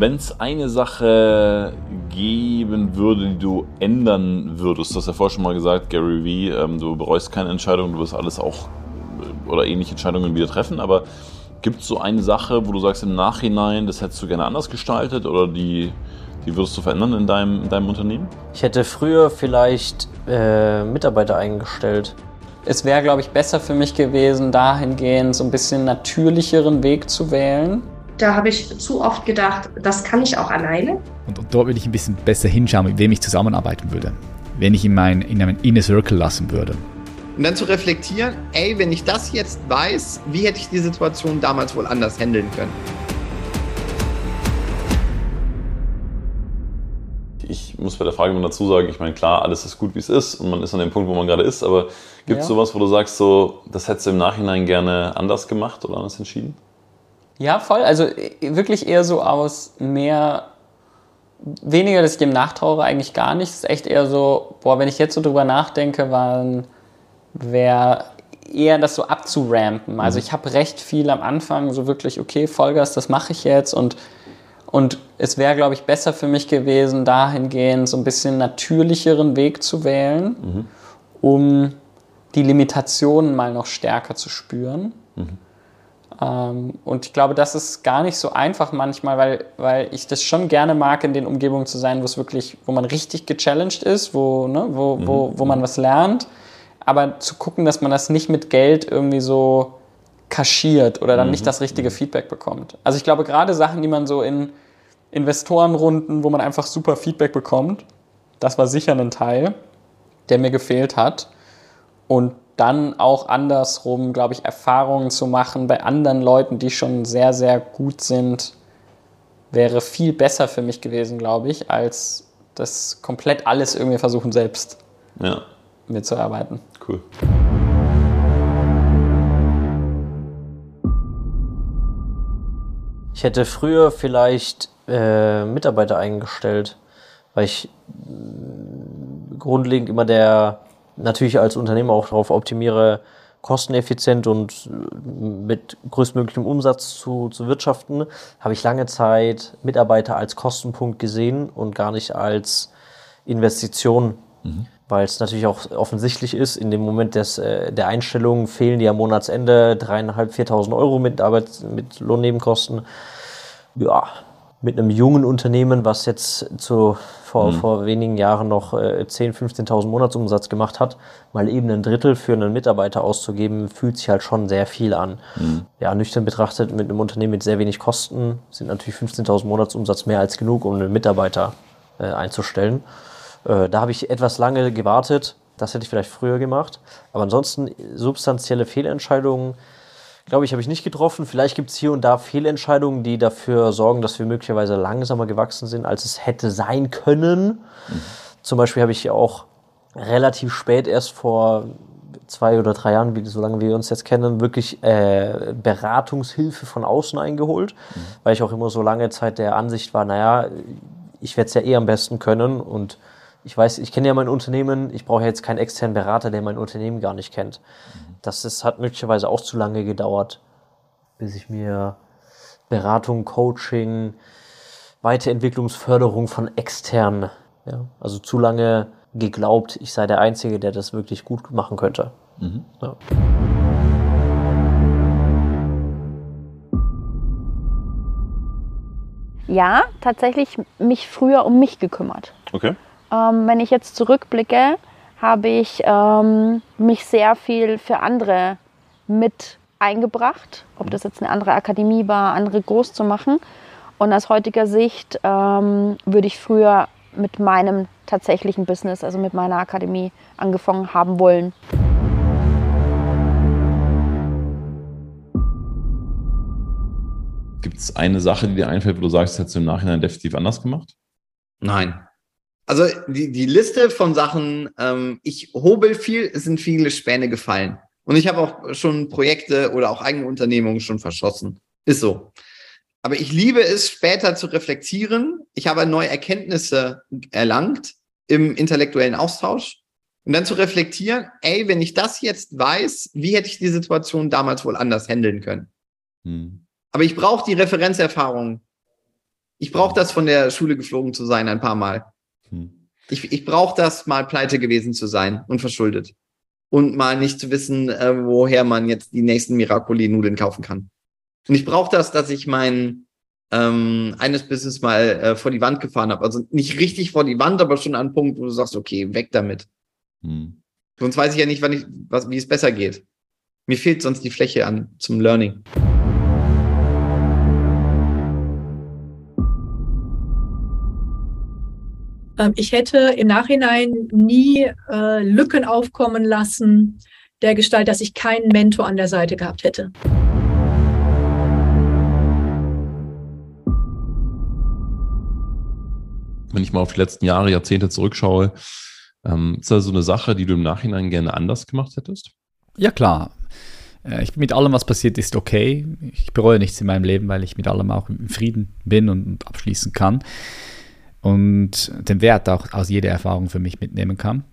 Wenn es eine Sache geben würde, die du ändern würdest, du hast ja vorher schon mal gesagt, Gary Vee, ähm, du bereust keine Entscheidung, du wirst alles auch äh, oder ähnliche Entscheidungen wieder treffen, aber gibt es so eine Sache, wo du sagst im Nachhinein, das hättest du gerne anders gestaltet oder die, die würdest du verändern in deinem, in deinem Unternehmen? Ich hätte früher vielleicht äh, Mitarbeiter eingestellt. Es wäre, glaube ich, besser für mich gewesen, dahingehend so ein bisschen natürlicheren Weg zu wählen da habe ich zu oft gedacht, das kann ich auch alleine. Und, und dort würde ich ein bisschen besser hinschauen, mit wem ich zusammenarbeiten würde. Wenn ich in, mein, in meinen Inner Circle lassen würde. Und dann zu reflektieren, ey, wenn ich das jetzt weiß, wie hätte ich die Situation damals wohl anders handeln können? Ich muss bei der Frage immer dazu sagen, ich meine, klar, alles ist gut, wie es ist und man ist an dem Punkt, wo man gerade ist, aber gibt es ja. sowas, wo du sagst, so, das hättest du im Nachhinein gerne anders gemacht oder anders entschieden? Ja, voll. Also wirklich eher so aus mehr, weniger, dass ich dem nachtraue, eigentlich gar nicht. Es ist echt eher so, boah, wenn ich jetzt so drüber nachdenke, wäre eher das so abzurampen. Also mhm. ich habe recht viel am Anfang so wirklich, okay, Vollgas, das mache ich jetzt und und es wäre, glaube ich, besser für mich gewesen, dahingehend so ein bisschen natürlicheren Weg zu wählen, mhm. um die Limitationen mal noch stärker zu spüren. Mhm. Ähm, und ich glaube, das ist gar nicht so einfach manchmal, weil, weil ich das schon gerne mag, in den Umgebungen zu sein, wo es wirklich, wo man richtig gechallenged ist, wo, ne, wo, mhm. wo, wo man was lernt. Aber zu gucken, dass man das nicht mit Geld irgendwie so kaschiert oder dann mhm. nicht das richtige mhm. Feedback bekommt. Also ich glaube, gerade Sachen, die man so in Investorenrunden, wo man einfach super Feedback bekommt, das war sicher ein Teil, der mir gefehlt hat. Und dann auch andersrum, glaube ich, Erfahrungen zu machen bei anderen Leuten, die schon sehr, sehr gut sind, wäre viel besser für mich gewesen, glaube ich, als das komplett alles irgendwie versuchen, selbst ja. mitzuarbeiten. Cool. Ich hätte früher vielleicht äh, Mitarbeiter eingestellt, weil ich grundlegend immer der natürlich als Unternehmer auch darauf optimiere, kosteneffizient und mit größtmöglichem Umsatz zu, zu wirtschaften, habe ich lange Zeit Mitarbeiter als Kostenpunkt gesehen und gar nicht als Investition. Mhm. Weil es natürlich auch offensichtlich ist, in dem Moment des, äh, der Einstellung fehlen dir am Monatsende dreieinhalb, viertausend Euro mit Arbeit, mit Lohnnebenkosten. Ja, mit einem jungen Unternehmen, was jetzt zu, vor, mhm. vor wenigen Jahren noch äh, 10.000, 15.000 Monatsumsatz gemacht hat, mal eben ein Drittel für einen Mitarbeiter auszugeben, fühlt sich halt schon sehr viel an. Mhm. Ja, nüchtern betrachtet, mit einem Unternehmen mit sehr wenig Kosten sind natürlich 15.000 Monatsumsatz mehr als genug, um einen Mitarbeiter äh, einzustellen. Äh, da habe ich etwas lange gewartet. Das hätte ich vielleicht früher gemacht. Aber ansonsten substanzielle Fehlentscheidungen glaube ich, habe ich nicht getroffen. Vielleicht gibt es hier und da Fehlentscheidungen, die dafür sorgen, dass wir möglicherweise langsamer gewachsen sind, als es hätte sein können. Mhm. Zum Beispiel habe ich auch relativ spät erst vor zwei oder drei Jahren, wie solange wir uns jetzt kennen, wirklich äh, Beratungshilfe von außen eingeholt, mhm. weil ich auch immer so lange Zeit der Ansicht war, naja, ich werde es ja eh am besten können und ich weiß, ich kenne ja mein Unternehmen, ich brauche jetzt keinen externen Berater, der mein Unternehmen gar nicht kennt. Mhm. Das ist, hat möglicherweise auch zu lange gedauert, bis ich mir Beratung, Coaching, Weiterentwicklungsförderung von externen, ja, also zu lange geglaubt, ich sei der Einzige, der das wirklich gut machen könnte. Mhm. Ja. Ja, tatsächlich mich früher um mich gekümmert. Okay. Ähm, wenn ich jetzt zurückblicke, habe ich ähm, mich sehr viel für andere mit eingebracht, ob das jetzt eine andere Akademie war, andere groß zu machen. Und aus heutiger Sicht ähm, würde ich früher mit meinem tatsächlichen Business, also mit meiner Akademie, angefangen haben wollen. Gibt es eine Sache, die dir einfällt, wo du sagst, hättest du im Nachhinein definitiv anders gemacht? Nein. Also die, die Liste von Sachen, ähm, ich hobel viel, es sind viele Späne gefallen. Und ich habe auch schon Projekte oder auch eigene Unternehmungen schon verschossen. Ist so. Aber ich liebe es, später zu reflektieren. Ich habe neue Erkenntnisse erlangt im intellektuellen Austausch. Und dann zu reflektieren, ey, wenn ich das jetzt weiß, wie hätte ich die Situation damals wohl anders handeln können? Hm. Aber ich brauche die Referenzerfahrung Ich brauche das, von der Schule geflogen zu sein, ein paar Mal. Hm. Ich, ich brauche das, mal pleite gewesen zu sein und verschuldet. Und mal nicht zu wissen, äh, woher man jetzt die nächsten Miracoli-Nudeln kaufen kann. Und ich brauche das, dass ich mein ähm, eines Business mal äh, vor die Wand gefahren habe. Also nicht richtig vor die Wand, aber schon an einem Punkt, wo du sagst, okay, weg damit. Hm. Sonst weiß ich ja nicht, wann ich, was, wie es besser geht. Mir fehlt sonst die Fläche an zum Learning. Ich hätte im Nachhinein nie äh, Lücken aufkommen lassen, der Gestalt, dass ich keinen Mentor an der Seite gehabt hätte. Wenn ich mal auf die letzten Jahre, Jahrzehnte zurückschaue, ähm, ist da so eine Sache, die du im Nachhinein gerne anders gemacht hättest? Ja, klar. Äh, Ich bin mit allem, was passiert ist, okay. Ich bereue nichts in meinem Leben, weil ich mit allem auch im Frieden bin und abschließen kann. Und den Wert auch aus jeder Erfahrung für mich mitnehmen kann.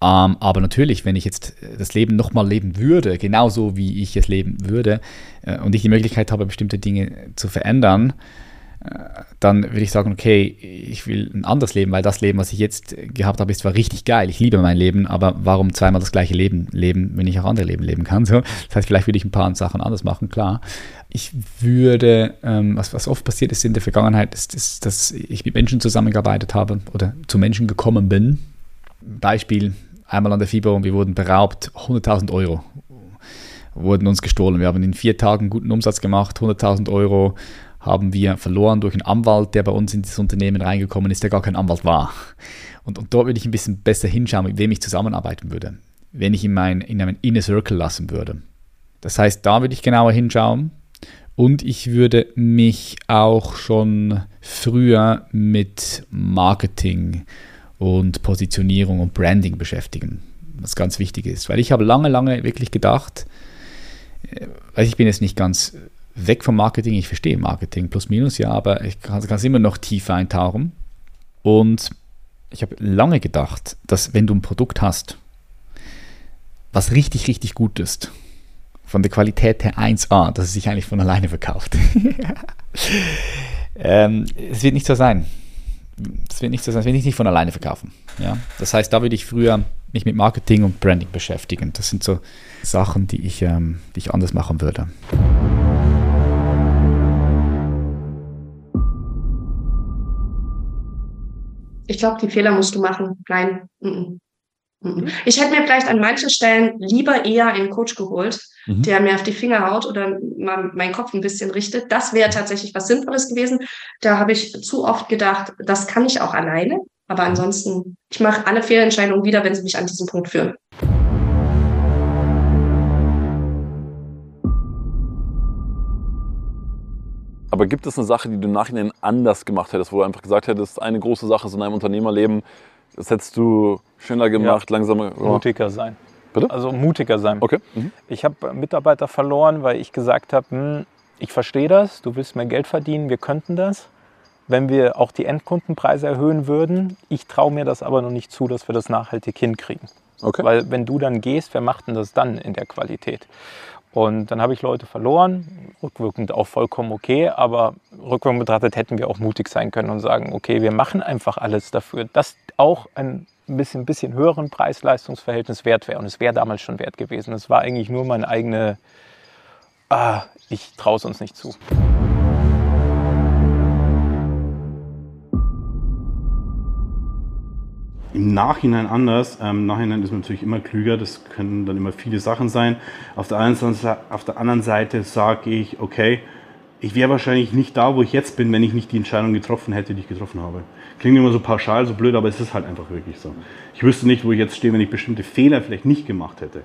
Ähm, aber natürlich, wenn ich jetzt das Leben nochmal leben würde, genauso wie ich es leben würde, äh, und ich die Möglichkeit habe, bestimmte Dinge zu verändern, äh, dann würde ich sagen, okay, ich will ein anderes Leben, weil das Leben, was ich jetzt gehabt habe, ist zwar richtig geil, ich liebe mein Leben, aber warum zweimal das gleiche Leben leben, wenn ich auch andere Leben leben kann? So, das heißt, vielleicht würde ich ein paar Sachen anders machen, klar. Ich würde, ähm, was, was oft passiert ist in der Vergangenheit, ist, ist, dass ich mit Menschen zusammengearbeitet habe oder zu Menschen gekommen bin. Beispiel, einmal an der FIBO und wir wurden beraubt, 100.000 Euro wurden uns gestohlen. Wir haben in vier Tagen guten Umsatz gemacht, 100.000 Euro haben wir verloren durch einen Anwalt, der bei uns in das Unternehmen reingekommen ist, der gar kein Anwalt war. Und, und dort würde ich ein bisschen besser hinschauen, mit wem ich zusammenarbeiten würde, wenn ich in, mein, in einen Inner Circle lassen würde. Das heißt, da würde ich genauer hinschauen und ich würde mich auch schon früher mit Marketing und Positionierung und Branding beschäftigen, was ganz wichtig ist. Weil ich habe lange, lange wirklich gedacht, äh, ich bin jetzt nicht ganz weg vom Marketing, ich verstehe Marketing plus minus, ja, aber ich kann es immer noch tiefer eintauchen. Und ich habe lange gedacht, dass wenn du ein Produkt hast, was richtig, richtig gut ist, von der Qualität her 1A, dass es sich eigentlich von alleine verkauft. ähm, es wird nicht so sein. Das wird nicht so sein, es wird nicht von alleine verkaufen. Ja? Das heißt, da würde ich früher mich mit Marketing und Branding beschäftigen. Das sind so Sachen, die ich, ähm, die ich anders machen würde. Ich glaube, die Fehler musst du machen. Nein. Mm -mm. Ich hätte mir vielleicht an manchen Stellen lieber eher einen Coach geholt, mhm. der mir auf die Finger haut oder mal meinen Kopf ein bisschen richtet. Das wäre tatsächlich was Sinnvolles gewesen. Da habe ich zu oft gedacht, das kann ich auch alleine. Aber ansonsten, ich mache alle Fehlentscheidungen wieder, wenn sie mich an diesen Punkt führen. Aber gibt es eine Sache, die du im Nachhinein anders gemacht hättest, wo du einfach gesagt hättest, eine große Sache ist in einem Unternehmerleben, das hättest du schneller gemacht, ja. langsamer gemacht? Mutiger sein. Bitte? Also mutiger sein. Okay. Mhm. Ich habe Mitarbeiter verloren, weil ich gesagt habe, hm, ich verstehe das, du willst mehr Geld verdienen, wir könnten das. Wenn wir auch die Endkundenpreise erhöhen würden, ich traue mir das aber noch nicht zu, dass wir das nachhaltig hinkriegen. Okay. Weil wenn du dann gehst, wer macht denn das dann in der Qualität? Und dann habe ich Leute verloren, rückwirkend auch vollkommen okay, aber rückwirkend betrachtet hätten wir auch mutig sein können und sagen, okay, wir machen einfach alles dafür, dass auch ein bisschen, bisschen höheren Preis-Leistungs-Verhältnis wert wäre. Und es wäre damals schon wert gewesen. Es war eigentlich nur meine eigene, ah, ich traue es uns nicht zu. Im Nachhinein anders. Ähm, Im Nachhinein ist man natürlich immer klüger, das können dann immer viele Sachen sein. Auf der anderen, auf der anderen Seite sage ich, okay, ich wäre wahrscheinlich nicht da, wo ich jetzt bin, wenn ich nicht die Entscheidung getroffen hätte, die ich getroffen habe. Klingt immer so pauschal, so blöd, aber es ist halt einfach wirklich so. Ich wüsste nicht, wo ich jetzt stehe, wenn ich bestimmte Fehler vielleicht nicht gemacht hätte.